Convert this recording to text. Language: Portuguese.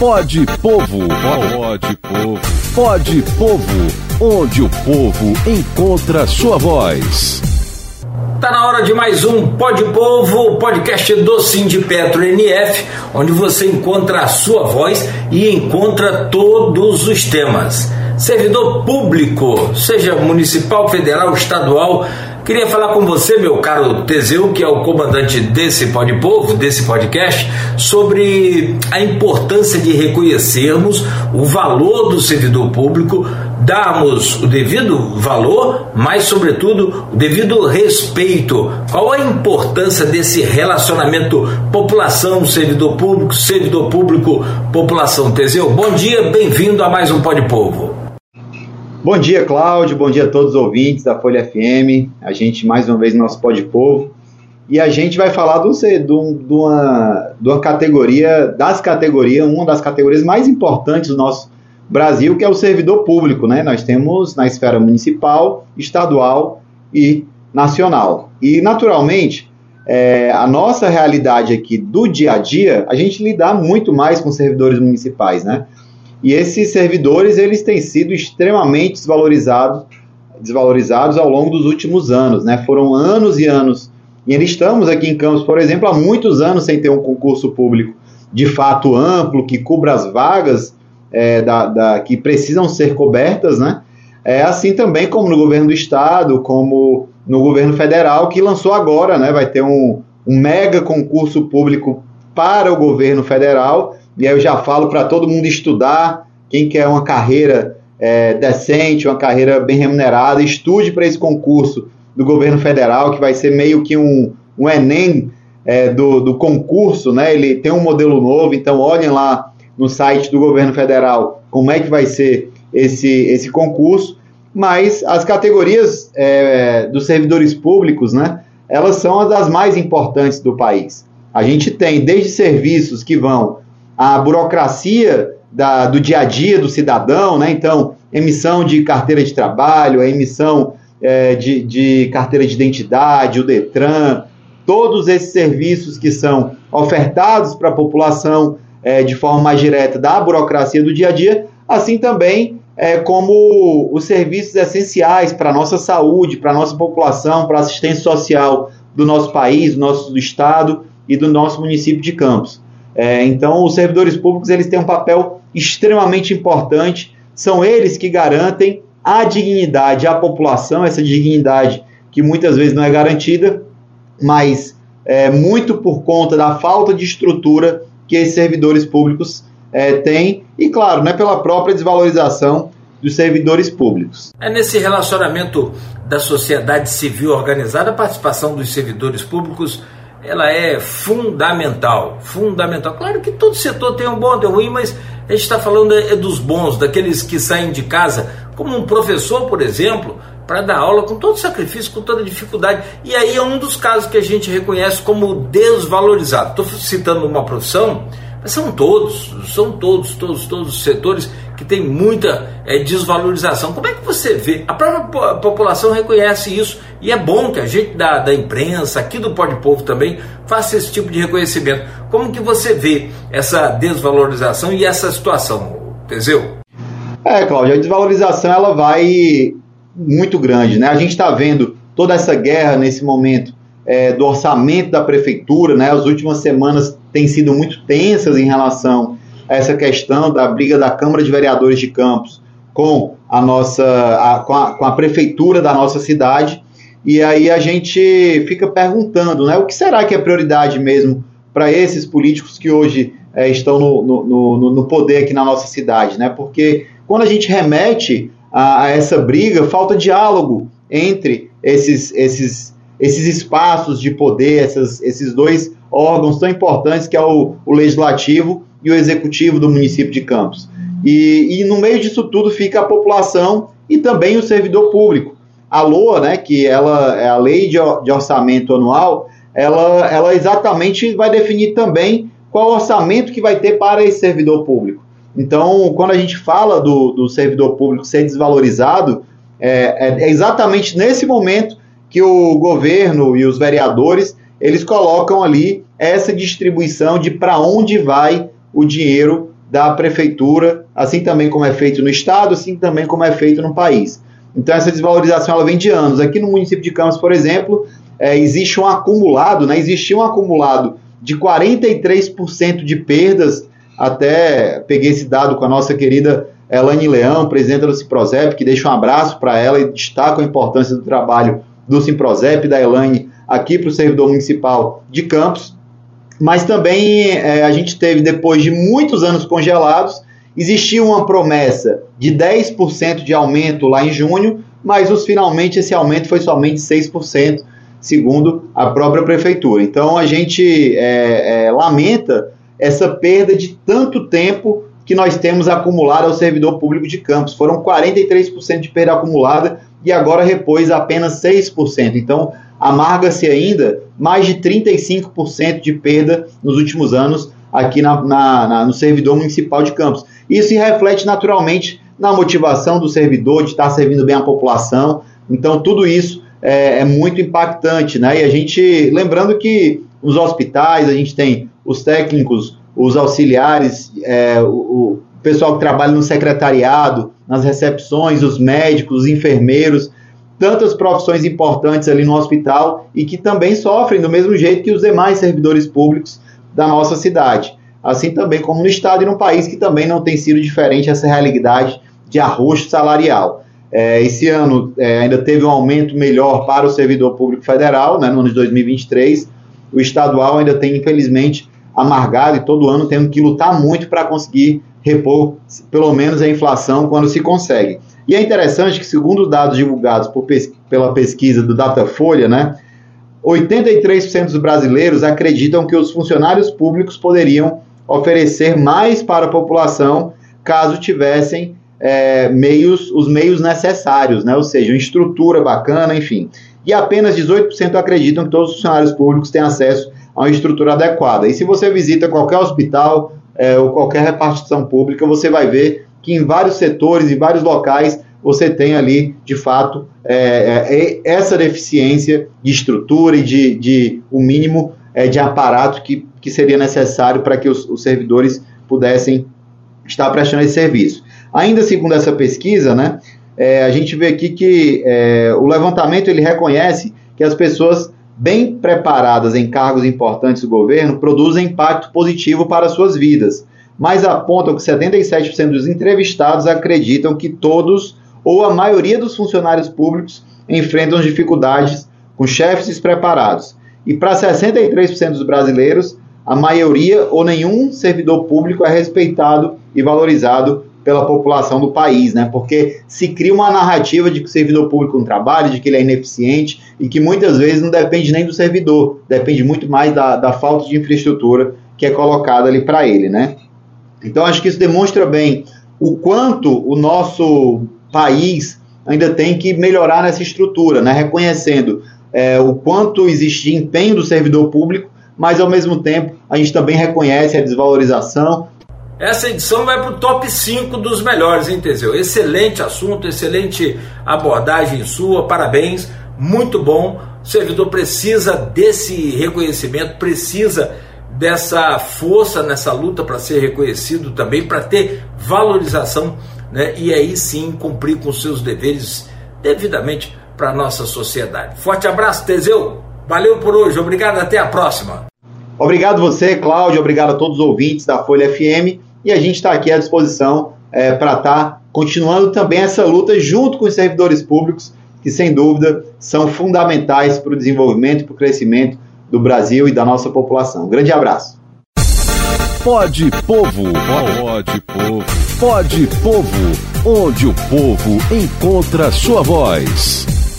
Pode Povo. Pode Povo. Pode Povo. Onde o povo encontra sua voz. Tá na hora de mais um Pode Povo, podcast do Sindipetro NF, onde você encontra a sua voz e encontra todos os temas. Servidor público, seja municipal, federal, estadual, Queria falar com você, meu caro Teseu, que é o comandante desse Pode Povo, desse podcast, sobre a importância de reconhecermos o valor do servidor público, darmos o devido valor, mas, sobretudo, o devido respeito. Qual a importância desse relacionamento população-servidor público, servidor público-população? Teseu, bom dia, bem-vindo a mais um Pode Povo. Bom dia, Cláudio. Bom dia a todos os ouvintes da Folha FM. A gente, mais uma vez, no nosso Pode Povo. E a gente vai falar de, de, de, uma, de uma categoria, das categorias, uma das categorias mais importantes do nosso Brasil, que é o servidor público. Né? Nós temos na esfera municipal, estadual e nacional. E, naturalmente, é, a nossa realidade aqui do dia a dia, a gente lidar muito mais com servidores municipais, né? E esses servidores eles têm sido extremamente desvalorizados, desvalorizados ao longo dos últimos anos, né? Foram anos e anos. E estamos aqui em Campos, por exemplo, há muitos anos sem ter um concurso público de fato amplo que cubra as vagas é, da, da, que precisam ser cobertas, né? É assim também como no governo do estado, como no governo federal, que lançou agora, né? Vai ter um, um mega concurso público para o governo federal e aí eu já falo para todo mundo estudar, quem quer uma carreira é, decente, uma carreira bem remunerada, estude para esse concurso do governo federal, que vai ser meio que um, um Enem é, do, do concurso, né? Ele tem um modelo novo, então olhem lá no site do governo federal como é que vai ser esse, esse concurso. Mas as categorias é, dos servidores públicos, né? Elas são as mais importantes do país. A gente tem desde serviços que vão a burocracia da, do dia a dia do cidadão, né? Então, emissão de carteira de trabalho, a emissão é, de, de carteira de identidade, o Detran, todos esses serviços que são ofertados para a população é, de forma mais direta da burocracia do dia a dia, assim também é, como os serviços essenciais para a nossa saúde, para a nossa população, para a assistência social do nosso país, do nosso do estado e do nosso município de Campos. É, então, os servidores públicos eles têm um papel extremamente importante, são eles que garantem a dignidade à população, essa dignidade que muitas vezes não é garantida, mas é, muito por conta da falta de estrutura que esses servidores públicos é, têm, e claro, né, pela própria desvalorização dos servidores públicos. É nesse relacionamento da sociedade civil organizada a participação dos servidores públicos ela é fundamental, fundamental. Claro que todo setor tem um bom e um ruim, mas a gente está falando é dos bons, daqueles que saem de casa, como um professor, por exemplo, para dar aula com todo sacrifício, com toda dificuldade. E aí é um dos casos que a gente reconhece como desvalorizado. Estou citando uma profissão, mas são todos, são todos, todos, todos os setores que tem muita é, desvalorização. Como é que você vê? A própria população reconhece isso e é bom que a gente da, da imprensa, aqui do Pode Povo também, faça esse tipo de reconhecimento. Como que você vê essa desvalorização e essa situação, Teseu? É, Cláudio, a desvalorização ela vai muito grande, né? A gente está vendo toda essa guerra nesse momento é, do orçamento da prefeitura, né? As últimas semanas têm sido muito tensas em relação essa questão da briga da Câmara de Vereadores de Campos com a nossa a, com, a, com a prefeitura da nossa cidade e aí a gente fica perguntando, né, o que será que é prioridade mesmo para esses políticos que hoje é, estão no, no, no, no, poder aqui na nossa cidade, né? Porque quando a gente remete a, a essa briga, falta diálogo entre esses, esses, esses espaços de poder, essas, esses dois órgãos tão importantes que é o, o legislativo e o executivo do município de Campos. E, e no meio disso tudo fica a população e também o servidor público. A LOA, né, que ela é a lei de, de orçamento anual, ela, ela exatamente vai definir também qual orçamento que vai ter para esse servidor público. Então, quando a gente fala do, do servidor público ser desvalorizado, é, é, é exatamente nesse momento que o governo e os vereadores eles colocam ali essa distribuição de para onde vai o dinheiro da prefeitura, assim também como é feito no estado, assim também como é feito no país. Então essa desvalorização ela vem de anos. Aqui no município de Campos, por exemplo, é, existe um acumulado, né, existia um acumulado de 43% de perdas, até peguei esse dado com a nossa querida Elane Leão, presidenta do Ciprozep, que deixa um abraço para ela e destaca a importância do trabalho do Ciprozep, da Elane, aqui para o servidor municipal de Campos. Mas também é, a gente teve, depois de muitos anos congelados, existia uma promessa de 10% de aumento lá em junho, mas os, finalmente esse aumento foi somente 6%, segundo a própria prefeitura. Então a gente é, é, lamenta essa perda de tanto tempo que nós temos acumulado ao servidor público de Campos. Foram 43% de perda acumulada e agora repôs apenas 6%. Então amarga-se ainda mais de 35% de perda nos últimos anos aqui na, na, na, no servidor municipal de Campos. Isso se reflete naturalmente na motivação do servidor de estar servindo bem a população. Então, tudo isso é, é muito impactante, né? E a gente, lembrando que nos hospitais a gente tem os técnicos, os auxiliares, é, o, o pessoal que trabalha no secretariado, nas recepções, os médicos, os enfermeiros, tantas profissões importantes ali no hospital e que também sofrem do mesmo jeito que os demais servidores públicos da nossa cidade. Assim também como no estado e no país que também não tem sido diferente essa realidade de arroxo salarial. É, esse ano é, ainda teve um aumento melhor para o servidor público federal, né, no ano de 2023. O estadual ainda tem, infelizmente, amargado e todo ano tendo que lutar muito para conseguir repor pelo menos a inflação quando se consegue. E é interessante que, segundo os dados divulgados pes pela pesquisa do Datafolha, né, 83% dos brasileiros acreditam que os funcionários públicos poderiam oferecer mais para a população caso tivessem é, meios, os meios necessários, né? ou seja, uma estrutura bacana, enfim. E apenas 18% acreditam que todos os funcionários públicos têm acesso a uma estrutura adequada. E se você visita qualquer hospital é, ou qualquer repartição pública, você vai ver que em vários setores, em vários locais, você tem ali, de fato, é, é, é essa deficiência de estrutura e de, de o mínimo é, de aparato que, que seria necessário para que os, os servidores pudessem estar prestando esse serviço. Ainda segundo essa pesquisa, né, é, a gente vê aqui que é, o levantamento ele reconhece que as pessoas bem preparadas em cargos importantes do governo produzem impacto positivo para suas vidas, mas apontam que 77% dos entrevistados acreditam que todos ou a maioria dos funcionários públicos enfrentam dificuldades com chefes despreparados. E para 63% dos brasileiros, a maioria ou nenhum servidor público é respeitado e valorizado pela população do país, né? Porque se cria uma narrativa de que o servidor público não trabalha, de que ele é ineficiente e que muitas vezes não depende nem do servidor, depende muito mais da, da falta de infraestrutura que é colocada ali para ele, né? Então acho que isso demonstra bem o quanto o nosso país ainda tem que melhorar nessa estrutura, né? Reconhecendo é, o quanto existe empenho do servidor público, mas ao mesmo tempo a gente também reconhece a desvalorização, essa edição vai para o top 5 dos melhores, hein, Teseu? Excelente assunto, excelente abordagem sua, parabéns, muito bom. O servidor precisa desse reconhecimento, precisa dessa força nessa luta para ser reconhecido também, para ter valorização, né? E aí sim cumprir com seus deveres devidamente para a nossa sociedade. Forte abraço, Teseu. Valeu por hoje, obrigado, até a próxima. Obrigado você, Cláudio, obrigado a todos os ouvintes da Folha FM e a gente está aqui à disposição é, para estar tá continuando também essa luta junto com os servidores públicos, que sem dúvida são fundamentais para o desenvolvimento e para o crescimento do Brasil e da nossa população. Um grande abraço. Pode Povo, pode Povo, pode Povo, onde o povo encontra sua voz.